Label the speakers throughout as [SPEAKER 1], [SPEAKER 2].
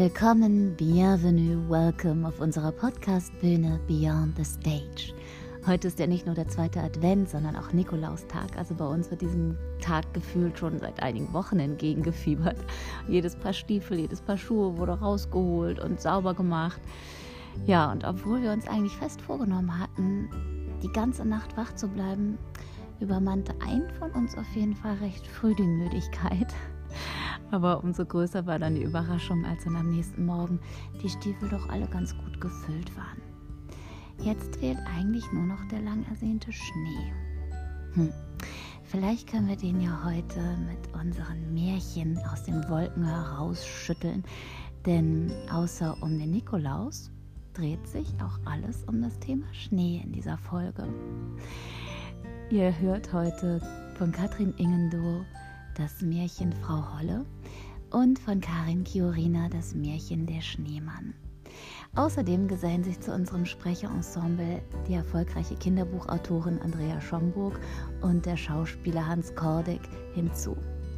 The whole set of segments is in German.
[SPEAKER 1] Willkommen, bienvenue, welcome auf unserer Podcast-Bühne Beyond the Stage. Heute ist ja nicht nur der zweite Advent, sondern auch Nikolaustag. Also bei uns wird diesem Tag gefühlt schon seit einigen Wochen entgegengefiebert. Jedes Paar Stiefel, jedes Paar Schuhe wurde rausgeholt und sauber gemacht. Ja, und obwohl wir uns eigentlich fest vorgenommen hatten, die ganze Nacht wach zu bleiben, übermannte einen von uns auf jeden Fall recht früh die Müdigkeit. Aber umso größer war dann die Überraschung, als dann am nächsten Morgen die Stiefel doch alle ganz gut gefüllt waren. Jetzt fehlt eigentlich nur noch der lang ersehnte Schnee. Hm. Vielleicht können wir den ja heute mit unseren Märchen aus den Wolken herausschütteln, denn außer um den Nikolaus dreht sich auch alles um das Thema Schnee in dieser Folge. Ihr hört heute von Katrin Ingendow das Märchen Frau Holle und von Karin Chiorina das Märchen Der Schneemann. Außerdem gesellen sich zu unserem Sprecherensemble die erfolgreiche Kinderbuchautorin Andrea Schomburg und der Schauspieler Hans Kordick hinzu.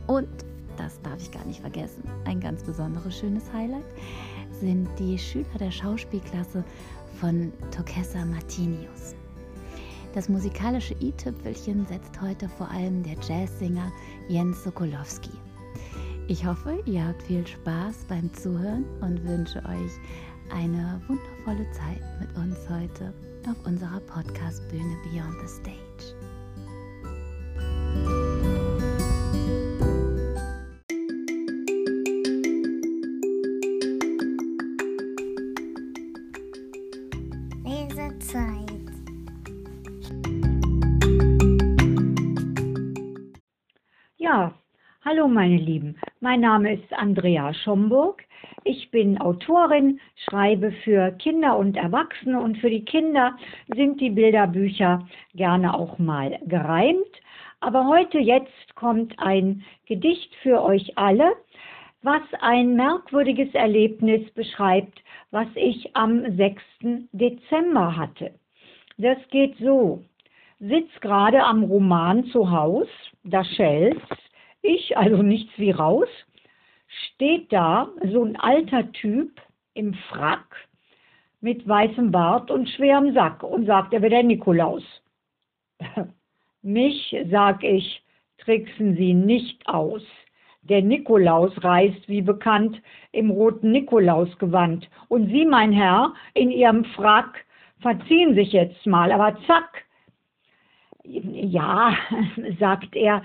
[SPEAKER 1] Und, das darf ich gar nicht vergessen, ein ganz besonderes schönes Highlight sind die Schüler der Schauspielklasse von Tokessa Martinius. Das musikalische i-Tüpfelchen setzt heute vor allem der Jazzsinger Jens Sokolowski. Ich hoffe, ihr habt viel Spaß beim Zuhören und wünsche euch eine wundervolle Zeit mit uns heute auf unserer Podcast-Bühne Beyond the Stage.
[SPEAKER 2] Meine Lieben, mein Name ist Andrea Schomburg. Ich bin Autorin, schreibe für Kinder und Erwachsene und für die Kinder sind die Bilderbücher gerne auch mal gereimt. Aber heute jetzt kommt ein Gedicht für euch alle, was ein merkwürdiges Erlebnis beschreibt, was ich am 6. Dezember hatte. Das geht so. Sitz gerade am Roman zu Haus, da schellt's ich, also nichts wie raus, steht da so ein alter Typ im Frack mit weißem Bart und schwerem Sack und sagt, er wäre der Nikolaus. Mich, sag ich, tricksen Sie nicht aus. Der Nikolaus reist, wie bekannt, im roten Nikolausgewand. Und Sie, mein Herr, in Ihrem Frack, verziehen sich jetzt mal, aber zack. Ja, sagt er,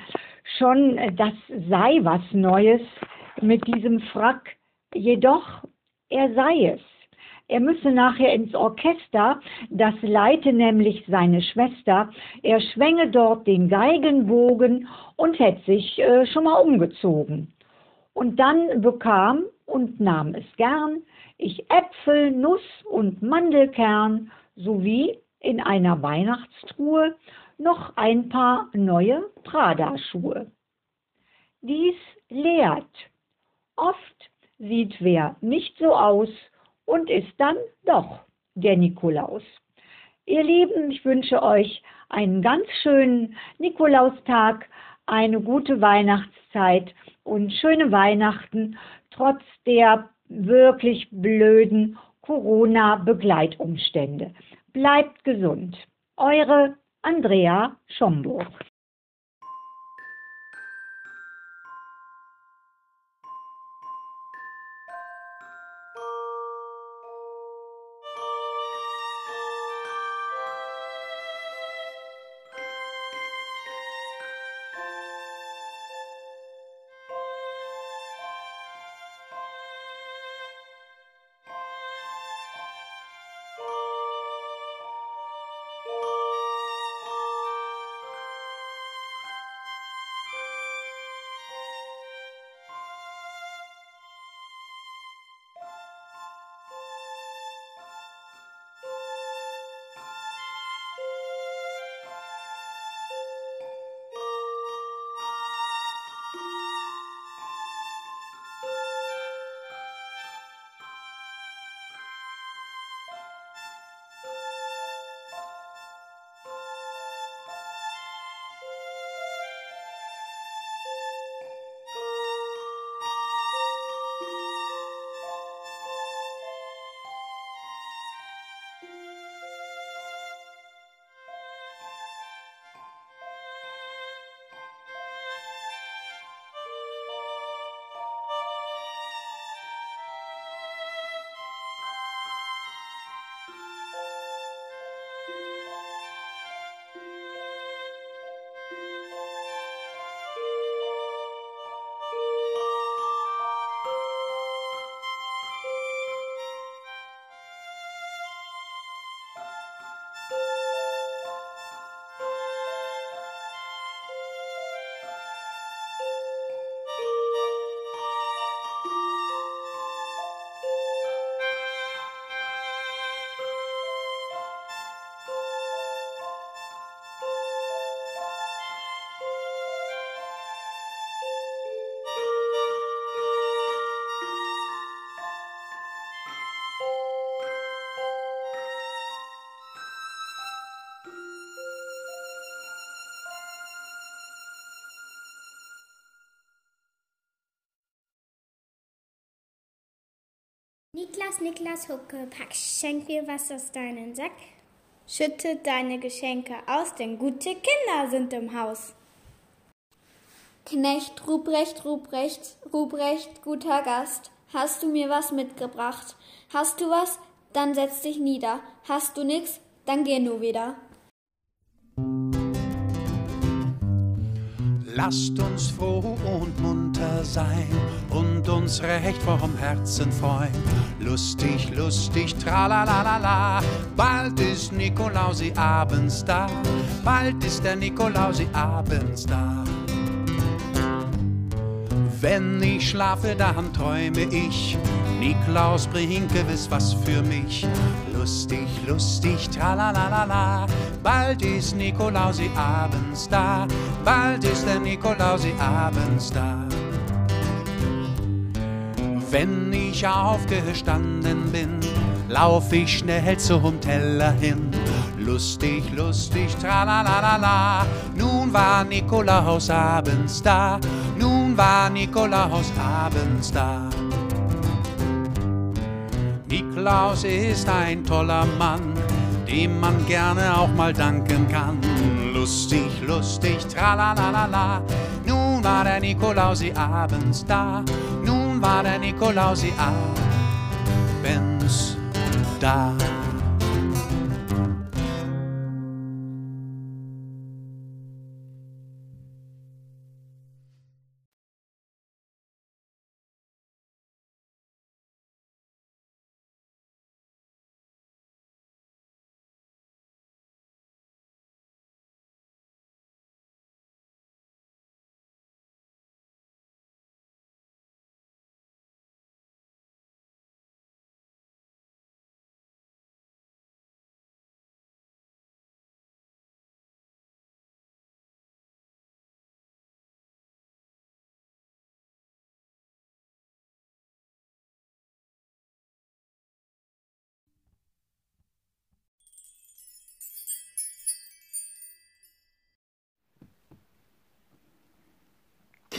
[SPEAKER 2] schon, äh, das sei was Neues mit diesem Frack. Jedoch, er sei es. Er müsse nachher ins Orchester, das leite nämlich seine Schwester. Er schwänge dort den Geigenbogen und hätte sich äh, schon mal umgezogen. Und dann bekam und nahm es gern ich Äpfel, Nuss und Mandelkern sowie in einer Weihnachtstruhe noch ein paar neue Prada-Schuhe. Dies lehrt. Oft sieht wer nicht so aus und ist dann doch der Nikolaus. Ihr Lieben, ich wünsche euch einen ganz schönen Nikolaustag, eine gute Weihnachtszeit und schöne Weihnachten trotz der wirklich blöden Corona-Begleitumstände. Bleibt gesund. Eure Andrea Schomburg.
[SPEAKER 3] Niklas, Niklas, Huckepack, schenk mir was aus deinem Sack. Schütte deine Geschenke aus, denn gute Kinder sind im Haus. Knecht Ruprecht, Ruprecht, Ruprecht, guter Gast, hast du mir was mitgebracht? Hast du was? Dann setz dich nieder. Hast du nix? Dann geh nur wieder.
[SPEAKER 4] Lasst uns froh und munter sein und uns recht vom Herzen freuen. Lustig, lustig, tralalala. Bald ist Nikolausi abends da. Bald ist der Nikolausi abends da. Wenn ich schlafe, dann träume ich. Niklaus bringt gewiss was für mich. Lustig, lustig, tralalala. Bald ist Nikolausi abends da. Bald ist der Nikolausi abends da. Wenn ich aufgestanden bin, lauf ich schnell zum Teller hin. Lustig, lustig, tralalala. Nun war Nikolaus abends da. Nun war Nikolaus abends da. Niklaus ist ein toller Mann, dem man gerne auch mal danken kann. Lustig, lustig, tralalala. Nun war der Nikolausi abends da. Nun war der Nikolausi abends da.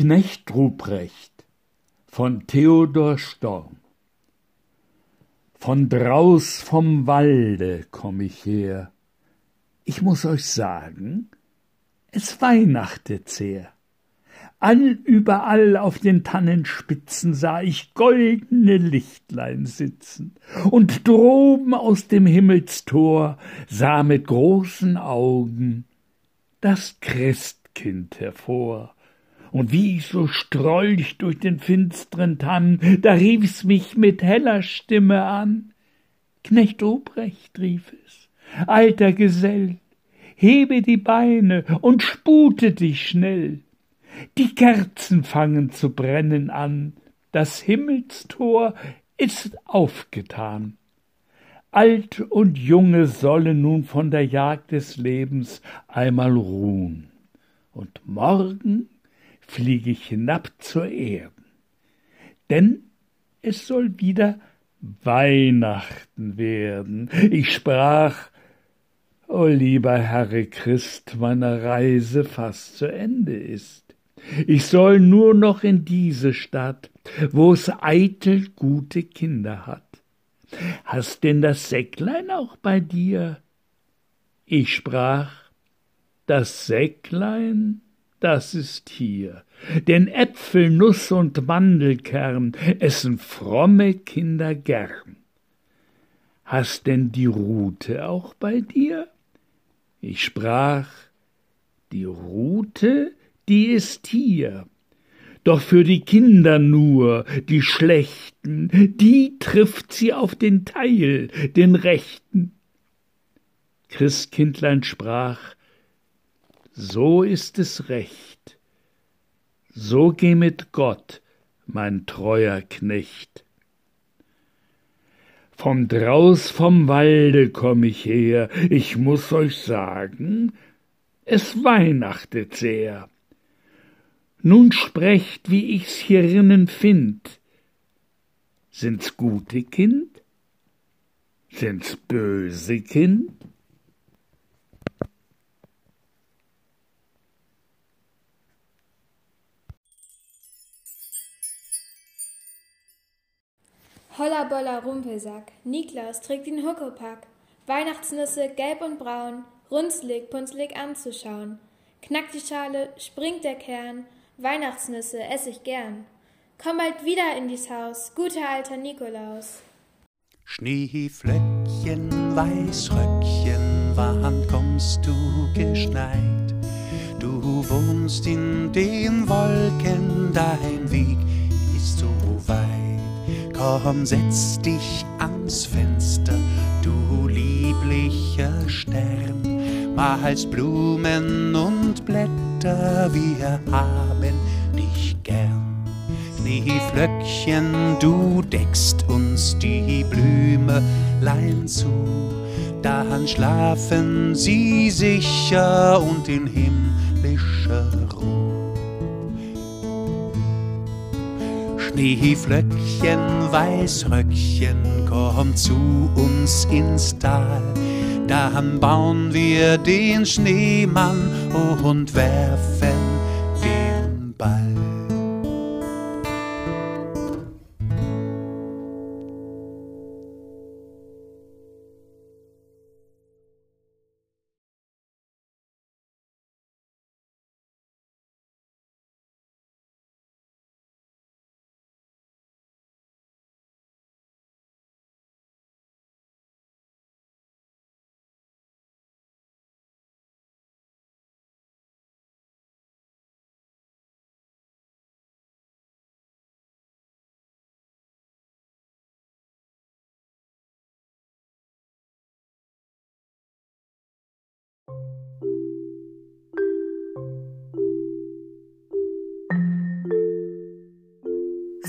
[SPEAKER 5] Knecht Ruprecht von Theodor Storm Von draus vom Walde komm ich her. Ich muss euch sagen, es weihnachtet sehr. All überall auf den Tannenspitzen sah ich goldene Lichtlein sitzen, und droben aus dem Himmelstor sah mit großen Augen das Christkind hervor und wie ich so strolch durch den finstren Tann, da rief's mich mit heller Stimme an. Knecht Obrecht, rief es, alter Gesell, hebe die Beine und spute dich schnell. Die Kerzen fangen zu brennen an, das Himmelstor ist aufgetan. Alt und Junge sollen nun von der Jagd des Lebens einmal ruhen, und morgen fliege ich hinab zur Erde. Denn es soll wieder Weihnachten werden. Ich sprach, O lieber Herr Christ, meine Reise fast zu Ende ist. Ich soll nur noch in diese Stadt, wo es eitel gute Kinder hat. Hast denn das Säcklein auch bei dir? Ich sprach, das Säcklein das ist hier. Denn Äpfel, Nuss und Mandelkern essen fromme Kinder gern. Hast denn die Rute auch bei dir? Ich sprach, die Rute, die ist hier. Doch für die Kinder nur, die Schlechten, die trifft sie auf den Teil, den Rechten. Christkindlein sprach, so ist es recht. So geh mit Gott, mein treuer Knecht. Von draus vom Walde komm ich her, ich muss euch sagen, es weihnachtet sehr. Nun sprecht, wie ich's hierinnen find. Sind's gute Kind? Sind's böse Kind?
[SPEAKER 3] Holla bolla Rumpelsack, Niklaus trägt den Huckepack, Weihnachtsnüsse gelb und braun, runzlig, punzlig anzuschauen. Knackt die Schale, springt der Kern, Weihnachtsnüsse ess ich gern. Komm bald wieder in dies Haus, guter alter Nikolaus.
[SPEAKER 4] Schneeflöckchen, Weißröckchen, wann kommst du geschneit? Du wohnst in den Wolken, dein Weg ist so. Komm, setz dich ans Fenster, du lieblicher Stern. Malst Blumen und Blätter, wir haben dich gern. Schneeflöckchen, du deckst uns die Blümelein zu, dann schlafen sie sicher und in himmlischer Ruhe. Schneeflöckchen, Weißröckchen, komm zu uns ins Tal, dann bauen wir den Schneemann und werfen den Ball.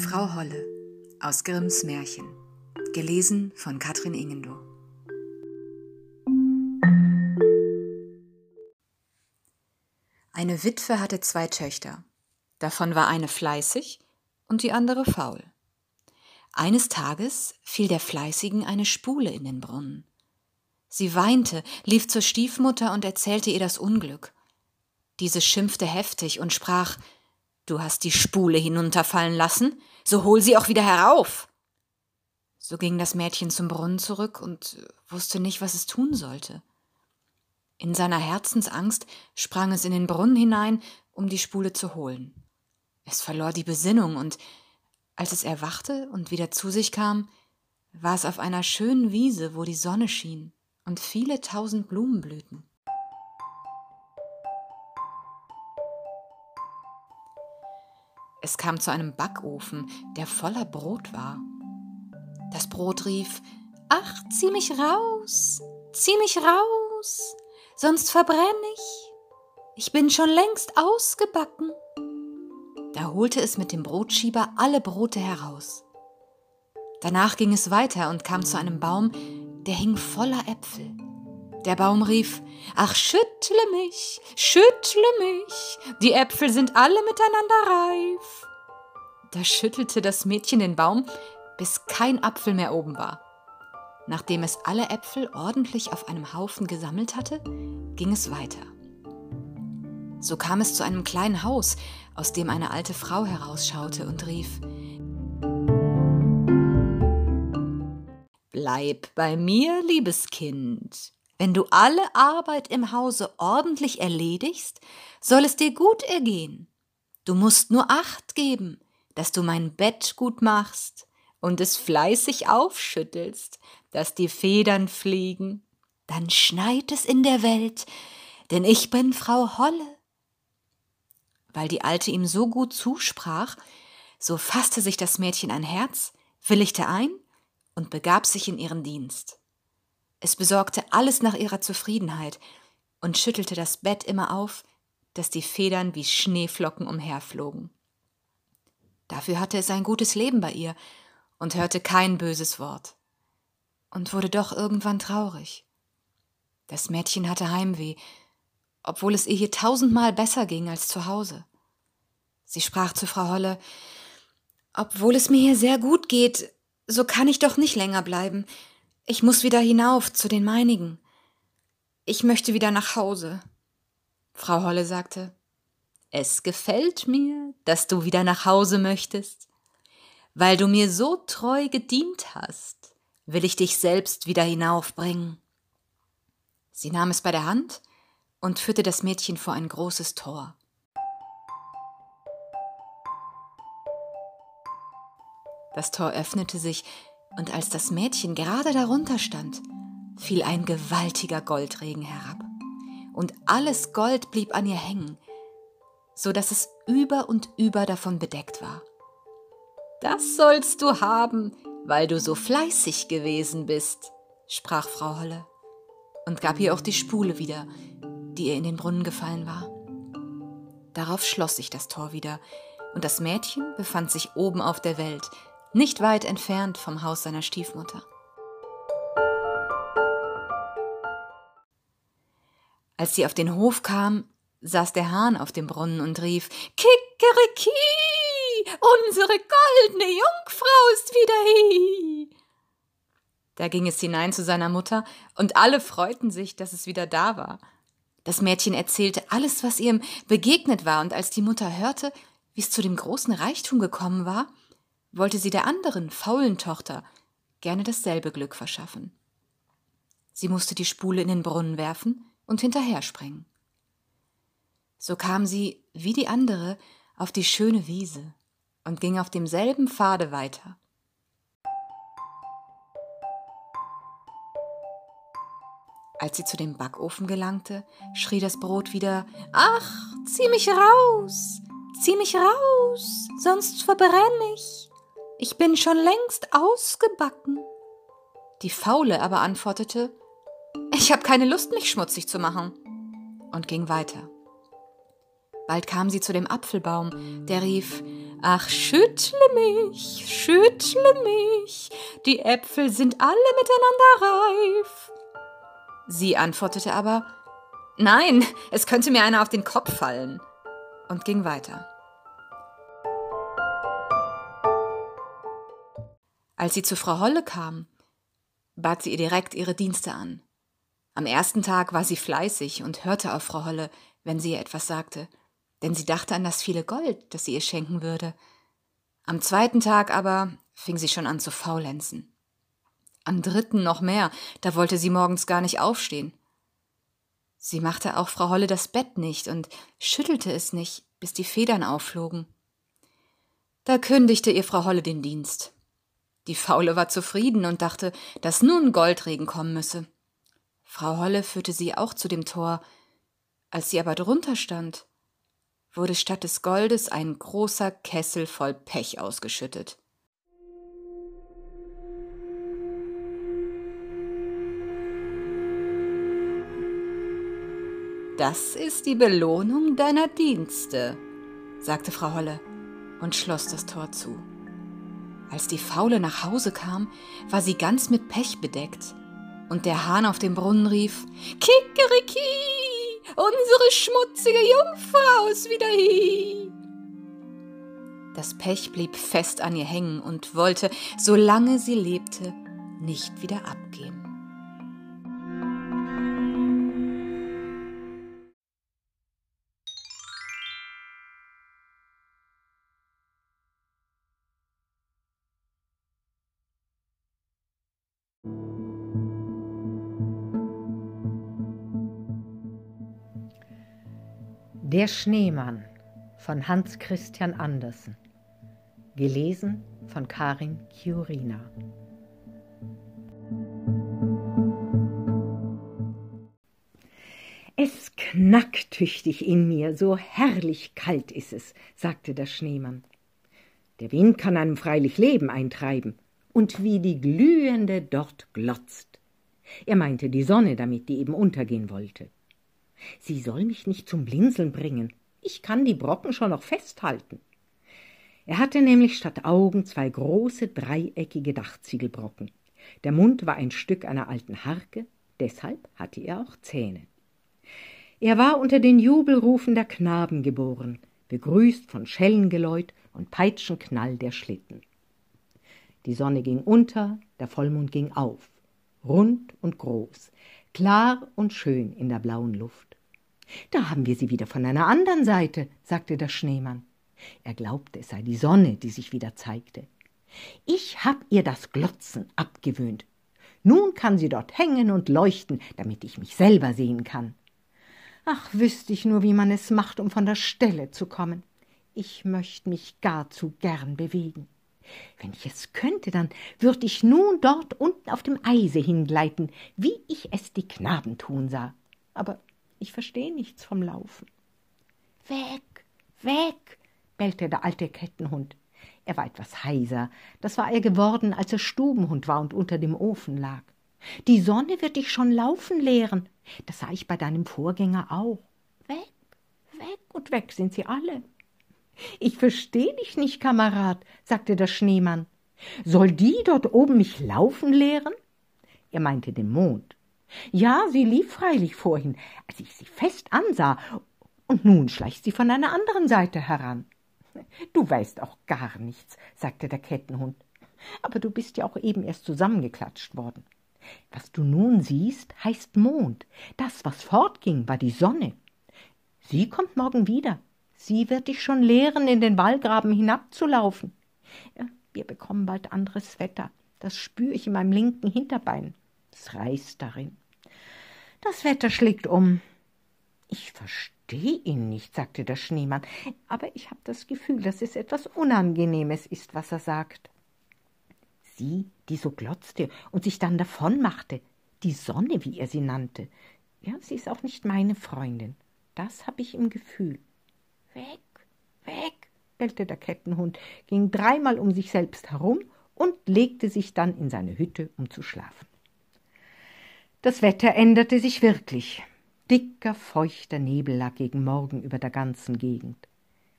[SPEAKER 6] Frau Holle aus Grimms Märchen. Gelesen von Katrin Ingendo. Eine Witwe hatte zwei Töchter. Davon war eine fleißig und die andere faul. Eines Tages fiel der Fleißigen eine Spule in den Brunnen. Sie weinte, lief zur Stiefmutter und erzählte ihr das Unglück. Diese schimpfte heftig und sprach Du hast die Spule hinunterfallen lassen, so hol sie auch wieder herauf. So ging das Mädchen zum Brunnen zurück und wusste nicht, was es tun sollte. In seiner Herzensangst sprang es in den Brunnen hinein, um die Spule zu holen. Es verlor die Besinnung, und als es erwachte und wieder zu sich kam, war es auf einer schönen Wiese, wo die Sonne schien und viele tausend Blumen blühten. Es kam zu einem Backofen, der voller Brot war. Das Brot rief Ach, zieh mich raus, zieh mich raus, sonst verbrenn ich. Ich bin schon längst ausgebacken. Da holte es mit dem Brotschieber alle Brote heraus. Danach ging es weiter und kam zu einem Baum, der hing voller Äpfel. Der Baum rief, Ach, schüttle mich, schüttle mich, die Äpfel sind alle miteinander reif. Da schüttelte das Mädchen den Baum, bis kein Apfel mehr oben war. Nachdem es alle Äpfel ordentlich auf einem Haufen gesammelt hatte, ging es weiter. So kam es zu einem kleinen Haus, aus dem eine alte Frau herausschaute und rief Bleib bei mir, liebes Kind. Wenn du alle Arbeit im Hause ordentlich erledigst, soll es dir gut ergehen. Du musst nur Acht geben, dass du mein Bett gut machst und es fleißig aufschüttelst, dass die Federn fliegen. Dann schneit es in der Welt, denn ich bin Frau Holle. Weil die Alte ihm so gut zusprach, so fasste sich das Mädchen ein Herz, willigte ein und begab sich in ihren Dienst. Es besorgte alles nach ihrer Zufriedenheit und schüttelte das Bett immer auf, dass die Federn wie Schneeflocken umherflogen. Dafür hatte es ein gutes Leben bei ihr und hörte kein böses Wort. Und wurde doch irgendwann traurig. Das Mädchen hatte Heimweh, obwohl es ihr hier tausendmal besser ging als zu Hause. Sie sprach zu Frau Holle, obwohl es mir hier sehr gut geht, so kann ich doch nicht länger bleiben. Ich muss wieder hinauf zu den meinigen. Ich möchte wieder nach Hause. Frau Holle sagte, es gefällt mir, dass du wieder nach Hause möchtest. Weil du mir so treu gedient hast, will ich dich selbst wieder hinaufbringen. Sie nahm es bei der Hand und führte das Mädchen vor ein großes Tor. Das Tor öffnete sich, und als das Mädchen gerade darunter stand, fiel ein gewaltiger Goldregen herab, und alles Gold blieb an ihr hängen, so dass es über und über davon bedeckt war. Das sollst du haben, weil du so fleißig gewesen bist, sprach Frau Holle und gab ihr auch die Spule wieder, die ihr in den Brunnen gefallen war. Darauf schloss sich das Tor wieder, und das Mädchen befand sich oben auf der Welt, nicht weit entfernt vom Haus seiner Stiefmutter. Als sie auf den Hof kam, saß der Hahn auf dem Brunnen und rief Kikeriki, unsere goldene Jungfrau ist wieder hier. Da ging es hinein zu seiner Mutter, und alle freuten sich, dass es wieder da war. Das Mädchen erzählte alles, was ihm begegnet war, und als die Mutter hörte, wie es zu dem großen Reichtum gekommen war, wollte sie der anderen, faulen Tochter gerne dasselbe Glück verschaffen. Sie musste die Spule in den Brunnen werfen und hinterher springen. So kam sie, wie die andere, auf die schöne Wiese und ging auf demselben Pfade weiter. Als sie zu dem Backofen gelangte, schrie das Brot wieder Ach, zieh mich raus, zieh mich raus, sonst verbrenn ich. Ich bin schon längst ausgebacken. Die Faule aber antwortete Ich habe keine Lust, mich schmutzig zu machen, und ging weiter. Bald kam sie zu dem Apfelbaum, der rief Ach, schüttle mich, schüttle mich, die Äpfel sind alle miteinander reif. Sie antwortete aber Nein, es könnte mir einer auf den Kopf fallen, und ging weiter. Als sie zu Frau Holle kam, bat sie ihr direkt ihre Dienste an. Am ersten Tag war sie fleißig und hörte auf Frau Holle, wenn sie ihr etwas sagte, denn sie dachte an das viele Gold, das sie ihr schenken würde. Am zweiten Tag aber fing sie schon an zu faulenzen. Am dritten noch mehr, da wollte sie morgens gar nicht aufstehen. Sie machte auch Frau Holle das Bett nicht und schüttelte es nicht, bis die Federn aufflogen. Da kündigte ihr Frau Holle den Dienst. Die Faule war zufrieden und dachte, dass nun Goldregen kommen müsse. Frau Holle führte sie auch zu dem Tor. Als sie aber drunter stand, wurde statt des Goldes ein großer Kessel voll Pech ausgeschüttet. Das ist die Belohnung deiner Dienste, sagte Frau Holle und schloss das Tor zu. Als die Faule nach Hause kam, war sie ganz mit Pech bedeckt. Und der Hahn auf dem Brunnen rief: Kikeriki, unsere schmutzige Jungfrau ist wieder hier. Das Pech blieb fest an ihr hängen und wollte, solange sie lebte, nicht wieder abgehen.
[SPEAKER 7] Der Schneemann von Hans Christian Andersen. Gelesen von Karin Chiurina. Es knackt tüchtig in mir, so herrlich kalt ist es, sagte der Schneemann. Der Wind kann einem freilich Leben eintreiben, und wie die Glühende dort glotzt. Er meinte die Sonne damit, die eben untergehen wollte. Sie soll mich nicht zum Blinzeln bringen. Ich kann die Brocken schon noch festhalten. Er hatte nämlich statt Augen zwei große dreieckige Dachziegelbrocken. Der Mund war ein Stück einer alten Harke, deshalb hatte er auch Zähne. Er war unter den Jubelrufen der Knaben geboren, begrüßt von Schellengeläut und Peitschenknall der Schlitten. Die Sonne ging unter, der Vollmond ging auf, rund und groß, klar und schön in der blauen Luft. Da haben wir sie wieder von einer anderen Seite, sagte der Schneemann. Er glaubte, es sei die Sonne, die sich wieder zeigte. Ich hab ihr das Glotzen abgewöhnt. Nun kann sie dort hängen und leuchten, damit ich mich selber sehen kann. Ach, wüsste ich nur, wie man es macht, um von der Stelle zu kommen. Ich möchte mich gar zu gern bewegen. Wenn ich es könnte, dann würde ich nun dort unten auf dem Eise hingleiten, wie ich es die Knaben tun sah. Aber ich verstehe nichts vom Laufen. Weg, weg, bellte der alte Kettenhund. Er war etwas heiser. Das war er geworden, als er Stubenhund war und unter dem Ofen lag. Die Sonne wird dich schon laufen lehren. Das sah ich bei deinem Vorgänger auch. Weg, weg und weg sind sie alle. Ich versteh dich nicht, Kamerad, sagte der Schneemann. Soll die dort oben mich laufen lehren? Er meinte den Mond. Ja, sie lief freilich vorhin, als ich sie fest ansah, und nun schleicht sie von einer anderen Seite heran. Du weißt auch gar nichts, sagte der Kettenhund. Aber du bist ja auch eben erst zusammengeklatscht worden. Was du nun siehst, heißt Mond. Das, was fortging, war die Sonne. Sie kommt morgen wieder. Sie wird dich schon lehren, in den Wallgraben hinabzulaufen. Wir bekommen bald anderes Wetter. Das spüre ich in meinem linken Hinterbein. Es reißt darin. Das Wetter schlägt um. Ich verstehe ihn nicht, sagte der Schneemann, aber ich habe das Gefühl, dass es etwas Unangenehmes ist, was er sagt. Sie, die so glotzte und sich dann davonmachte, die Sonne, wie er sie nannte, ja, sie ist auch nicht meine Freundin. Das habe ich im Gefühl. Weg, weg, bellte der Kettenhund, ging dreimal um sich selbst herum und legte sich dann in seine Hütte, um zu schlafen. Das Wetter änderte sich wirklich. Dicker, feuchter Nebel lag gegen Morgen über der ganzen Gegend.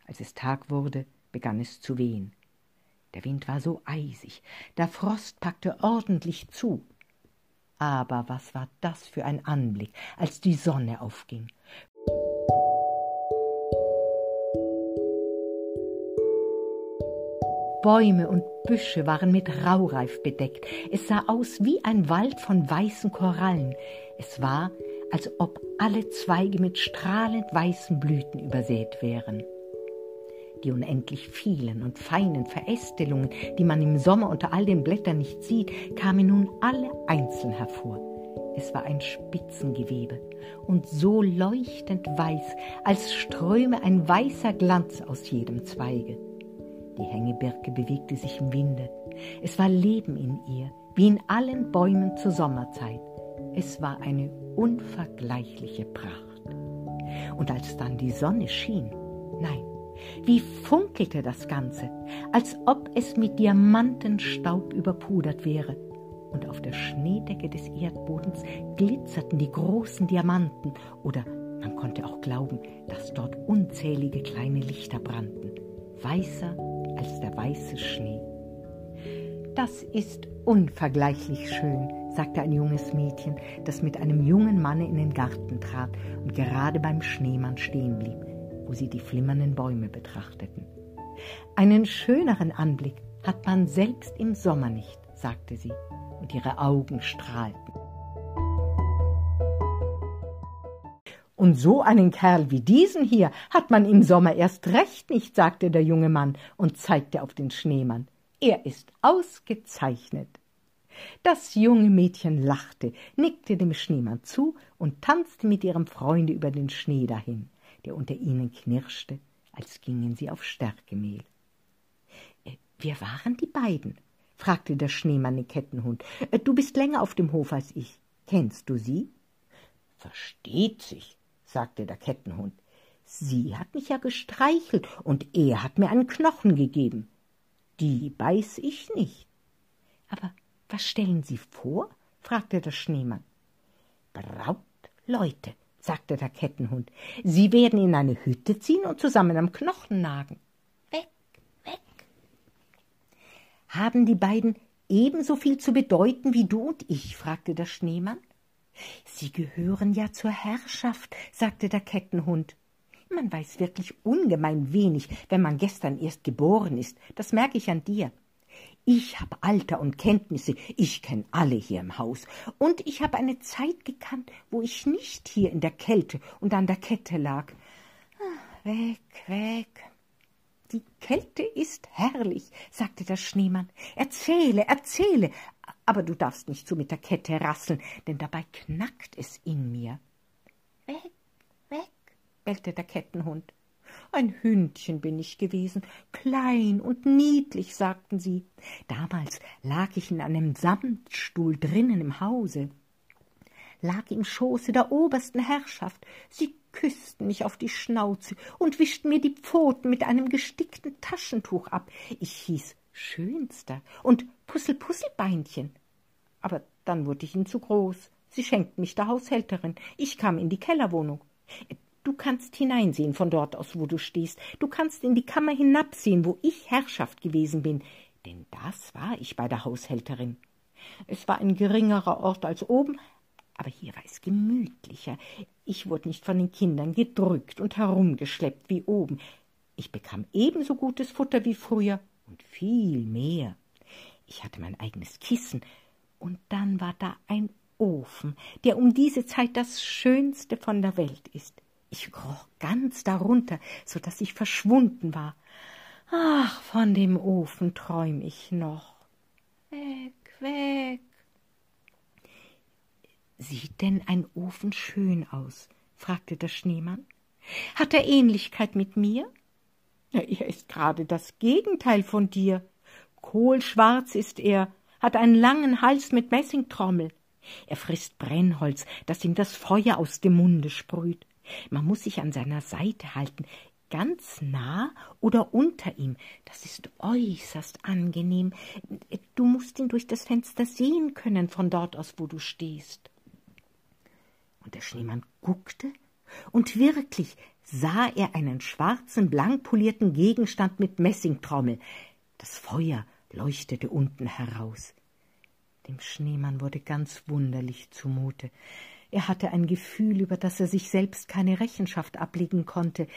[SPEAKER 7] Als es Tag wurde, begann es zu wehen. Der Wind war so eisig, der Frost packte ordentlich zu. Aber was war das für ein Anblick, als die Sonne aufging. Bäume und Büsche waren mit Raureif bedeckt. Es sah aus wie ein Wald von weißen Korallen. Es war, als ob alle Zweige mit strahlend weißen Blüten übersät wären. Die unendlich vielen und feinen Verästelungen, die man im Sommer unter all den Blättern nicht sieht, kamen nun alle einzeln hervor. Es war ein Spitzengewebe und so leuchtend weiß, als ströme ein weißer Glanz aus jedem Zweige. Die Hängebirke bewegte sich im Winde. Es war Leben in ihr, wie in allen Bäumen zur Sommerzeit. Es war eine unvergleichliche Pracht. Und als dann die Sonne schien, nein, wie funkelte das Ganze, als ob es mit Diamantenstaub überpudert wäre. Und auf der Schneedecke des Erdbodens glitzerten die großen Diamanten, oder man konnte auch glauben, dass dort unzählige kleine Lichter brannten, weißer als der weiße Schnee. Das ist unvergleichlich schön, sagte ein junges Mädchen, das mit einem jungen Manne in den Garten trat und gerade beim Schneemann stehen blieb, wo sie die flimmernden Bäume betrachteten. Einen schöneren Anblick hat man selbst im Sommer nicht, sagte sie, und ihre Augen strahlten. Und so einen Kerl wie diesen hier hat man im Sommer erst recht nicht, sagte der junge Mann und zeigte auf den Schneemann. Er ist ausgezeichnet. Das junge Mädchen lachte, nickte dem Schneemann zu und tanzte mit ihrem Freunde über den Schnee dahin, der unter ihnen knirschte, als gingen sie auf Stärkemehl. Äh, wer waren die beiden? fragte der Schneemann den Kettenhund. Äh, du bist länger auf dem Hof als ich. Kennst du sie? Versteht sich, sagte der Kettenhund. Sie hat mich ja gestreichelt und er hat mir einen Knochen gegeben. Die beiß ich nicht. Aber was stellen Sie vor? fragte der Schneemann. Brautleute, sagte der Kettenhund. Sie werden in eine Hütte ziehen und zusammen am Knochen nagen. Weg, weg. Haben die beiden ebenso viel zu bedeuten wie du und ich? fragte der Schneemann. Sie gehören ja zur Herrschaft, sagte der Kettenhund. Man weiß wirklich ungemein wenig, wenn man gestern erst geboren ist. Das merke ich an dir. Ich habe Alter und Kenntnisse, ich kenne alle hier im Haus. Und ich habe eine Zeit gekannt, wo ich nicht hier in der Kälte und an der Kette lag. Ah, weg, weg. Die Kälte ist herrlich, sagte der Schneemann. Erzähle, erzähle, aber du darfst nicht so mit der Kette rasseln, denn dabei knackt es in mir. Weg, weg, bellte der Kettenhund. Ein Hündchen bin ich gewesen, klein und niedlich, sagten sie. Damals lag ich in einem Samtstuhl drinnen im Hause, lag im Schoße der obersten Herrschaft. Sie küßten mich auf die Schnauze und wischten mir die Pfoten mit einem gestickten Taschentuch ab. Ich hieß Schönster und Pussel-Pusselbeinchen. Aber dann wurde ich ihnen zu groß. Sie schenkten mich der Haushälterin. Ich kam in die Kellerwohnung. Du kannst hineinsehen von dort aus, wo du stehst. Du kannst in die Kammer hinabsehen, wo ich Herrschaft gewesen bin. Denn das war ich bei der Haushälterin. Es war ein geringerer Ort als oben, aber hier war es gemütlicher. Ich wurde nicht von den Kindern gedrückt und herumgeschleppt wie oben. Ich bekam ebenso gutes Futter wie früher und viel mehr. Ich hatte mein eigenes Kissen, und dann war da ein Ofen, der um diese Zeit das Schönste von der Welt ist. Ich kroch ganz darunter, so dass ich verschwunden war. Ach, von dem Ofen träum ich noch. Weg, weg. Sieht denn ein Ofen schön aus? fragte der Schneemann. Hat er Ähnlichkeit mit mir? Ja, er ist gerade das Gegenteil von dir. Kohlschwarz ist er, hat einen langen Hals mit Messingtrommel. Er frisst Brennholz, das ihm das Feuer aus dem Munde sprüht. Man muss sich an seiner Seite halten, ganz nah oder unter ihm. Das ist äußerst angenehm. Du musst ihn durch das Fenster sehen können von dort aus, wo du stehst. Und der Schneemann guckte, und wirklich sah er einen schwarzen, blank polierten Gegenstand mit Messingtrommel. Das Feuer leuchtete unten heraus. Dem Schneemann wurde ganz wunderlich zumute. Er hatte ein Gefühl, über das er sich selbst keine Rechenschaft ablegen konnte.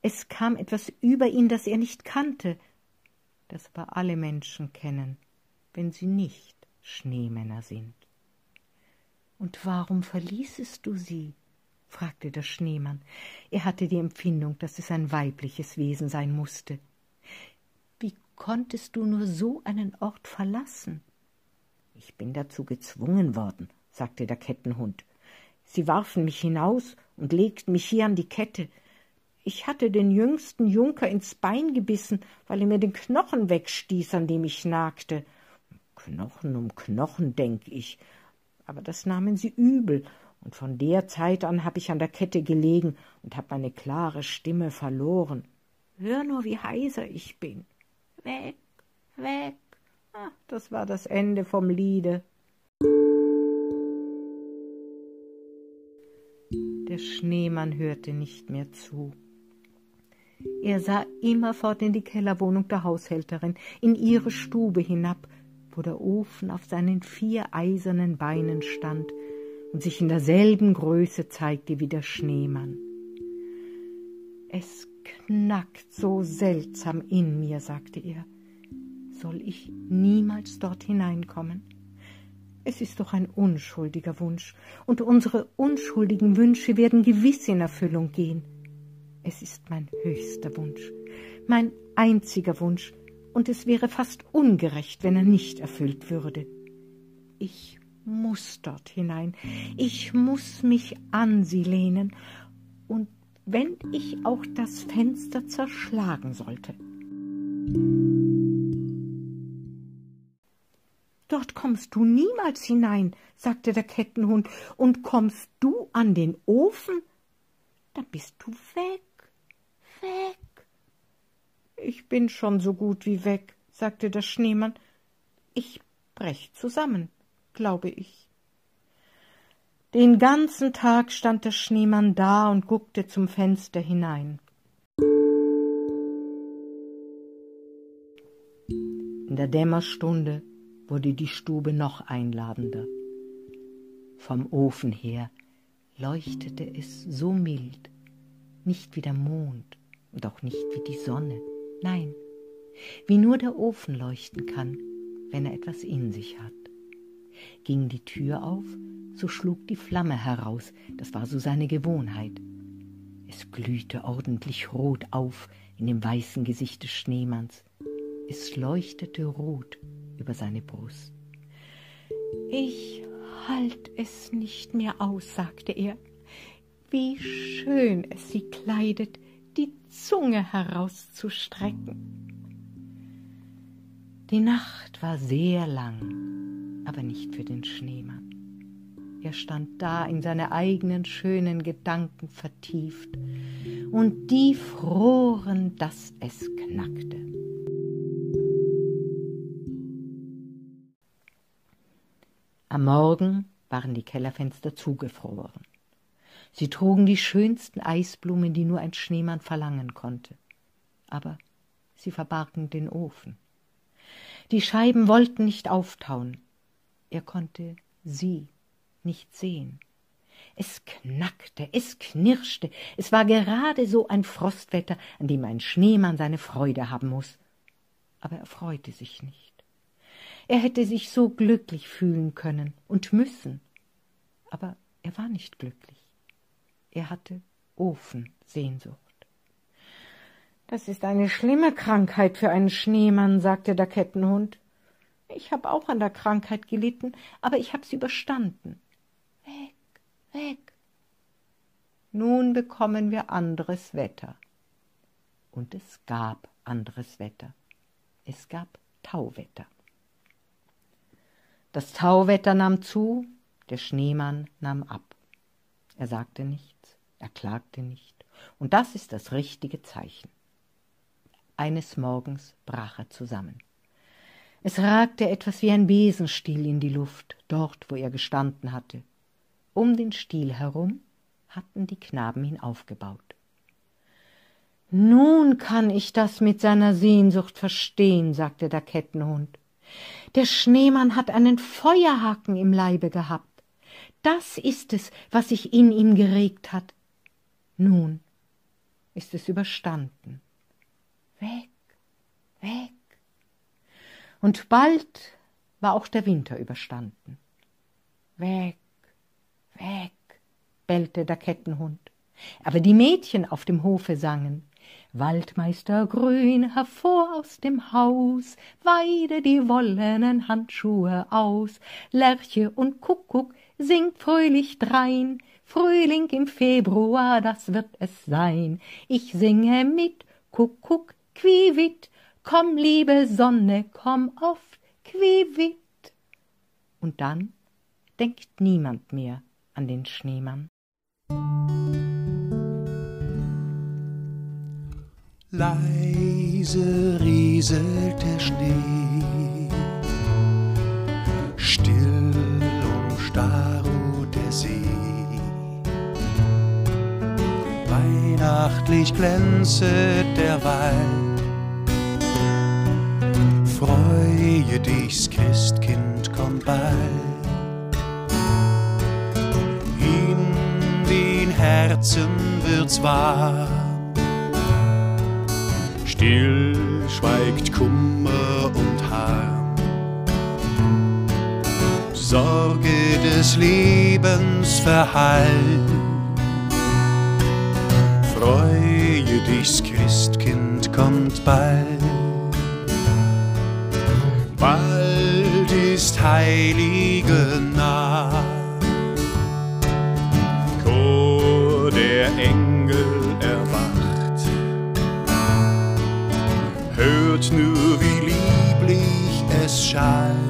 [SPEAKER 7] Es kam etwas über ihn, das er nicht kannte, das aber alle Menschen kennen, wenn sie nicht Schneemänner sind. Und warum verließest du sie? fragte der Schneemann. Er hatte die Empfindung, dass es ein weibliches Wesen sein musste. Wie konntest du nur so einen Ort verlassen? Ich bin dazu gezwungen worden, sagte der Kettenhund. Sie warfen mich hinaus und legten mich hier an die Kette. Ich hatte den jüngsten Junker ins Bein gebissen, weil er mir den Knochen wegstieß, an dem ich nagte. Knochen um Knochen, denk ich, aber das nahmen sie übel, und von der Zeit an habe ich an der Kette gelegen und habe meine klare Stimme verloren. Hör nur, wie heiser ich bin. Weg, weg. Ah, das war das Ende vom Liede. Der Schneemann hörte nicht mehr zu. Er sah immerfort in die Kellerwohnung der Haushälterin, in ihre Stube hinab, wo der Ofen auf seinen vier eisernen Beinen stand und sich in derselben Größe zeigte wie der Schneemann. Es knackt so seltsam in mir, sagte er. Soll ich niemals dort hineinkommen? Es ist doch ein unschuldiger Wunsch, und unsere unschuldigen Wünsche werden gewiss in Erfüllung gehen. Es ist mein höchster Wunsch, mein einziger Wunsch, und es wäre fast ungerecht, wenn er nicht erfüllt würde. Ich muss dort hinein, ich muss mich an sie lehnen, und wenn ich auch das Fenster zerschlagen sollte. Dort kommst du niemals hinein, sagte der Kettenhund, und kommst du an den Ofen, dann bist du weg, weg. Ich bin schon so gut wie weg, sagte der Schneemann. Ich brech zusammen, glaube ich. Den ganzen Tag stand der Schneemann da und guckte zum Fenster hinein. In der Dämmerstunde wurde die Stube noch einladender. Vom Ofen her leuchtete es so mild, nicht wie der Mond und auch nicht wie die Sonne. Nein, wie nur der Ofen leuchten kann, wenn er etwas in sich hat. Ging die Tür auf, so schlug die Flamme heraus, das war so seine Gewohnheit. Es glühte ordentlich rot auf, in dem weißen Gesicht des Schneemanns. Es leuchtete rot über seine Brust. Ich halt es nicht mehr aus, sagte er. Wie schön es sie kleidet, die Zunge herauszustrecken. Die Nacht war sehr lang, aber nicht für den Schneemann. Er stand da in seine eigenen schönen Gedanken vertieft, und die froren, dass es knackte. Am Morgen waren die Kellerfenster zugefroren. Sie trugen die schönsten Eisblumen, die nur ein Schneemann verlangen konnte. Aber sie verbargen den Ofen. Die Scheiben wollten nicht auftauen. Er konnte sie nicht sehen. Es knackte, es knirschte, es war gerade so ein Frostwetter, an dem ein Schneemann seine Freude haben muss. Aber er freute sich nicht. Er hätte sich so glücklich fühlen können und müssen. Aber er war nicht glücklich. Er hatte Ofensehnsucht. Das ist eine schlimme Krankheit für einen Schneemann, sagte der Kettenhund. Ich habe auch an der Krankheit gelitten, aber ich habe sie überstanden. Weg, weg. Nun bekommen wir anderes Wetter. Und es gab anderes Wetter. Es gab Tauwetter. Das Tauwetter nahm zu, der Schneemann nahm ab. Er sagte nichts, er klagte nicht, und das ist das richtige Zeichen. Eines Morgens brach er zusammen. Es ragte etwas wie ein Besenstiel in die Luft, dort, wo er gestanden hatte. Um den Stiel herum hatten die Knaben ihn aufgebaut. Nun kann ich das mit seiner Sehnsucht verstehen, sagte der Kettenhund. Der Schneemann hat einen Feuerhaken im Leibe gehabt. Das ist es, was sich in ihm geregt hat. Nun ist es überstanden. Weg, weg. Und bald war auch der Winter überstanden. Weg, weg, bellte der Kettenhund. Aber die Mädchen auf dem Hofe sangen Waldmeister Grün, hervor aus dem Haus, weide die wollenen Handschuhe aus, Lerche und Kuckuck singt fröhlich drein, Frühling im Februar, das wird es sein. Ich singe mit, Kuckuck, quievit, komm, liebe Sonne, komm oft, quievit. Und dann denkt niemand mehr an den Schneemann.
[SPEAKER 4] Leise rieselt der Schnee, still und starr ruht der See. Weihnachtlich glänzet der Wald, freue dich's Christkind kommt bald. In den Herzen wird's wahr Still schweigt Kummer und Harm. Sorge des Lebens verhallt. Freue dich, Christkind kommt bald. Bald ist Heilige Nacht. Chor der Engel hört nur, wie lieblich es schallt.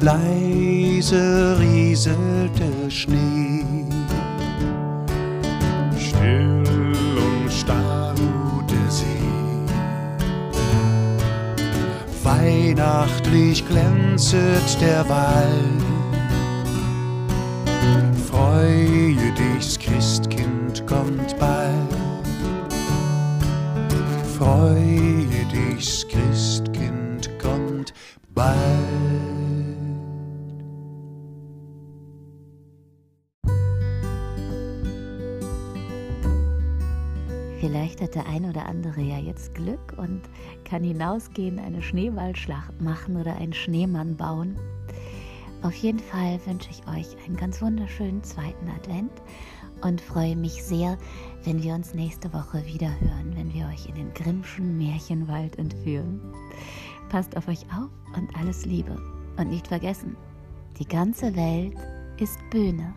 [SPEAKER 4] Leise rieselt der Schnee. Still und starr ruht der See. Weihnachtlich glänzet der Wald. Freue
[SPEAKER 1] ein oder andere ja jetzt Glück und kann hinausgehen, eine Schneeballschlacht machen oder einen Schneemann bauen. Auf jeden Fall wünsche ich euch einen ganz wunderschönen zweiten Advent und freue mich sehr, wenn wir uns nächste Woche wieder hören, wenn wir euch in den Grimmschen Märchenwald entführen. Passt auf euch auf und alles Liebe. Und nicht vergessen, die ganze Welt ist Bühne.